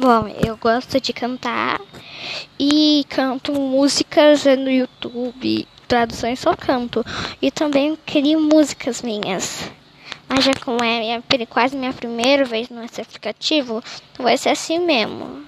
Bom, eu gosto de cantar e canto músicas no YouTube, traduções só canto. E também crio músicas minhas. Mas já como é minha, quase minha primeira vez nesse aplicativo, então vai ser assim mesmo.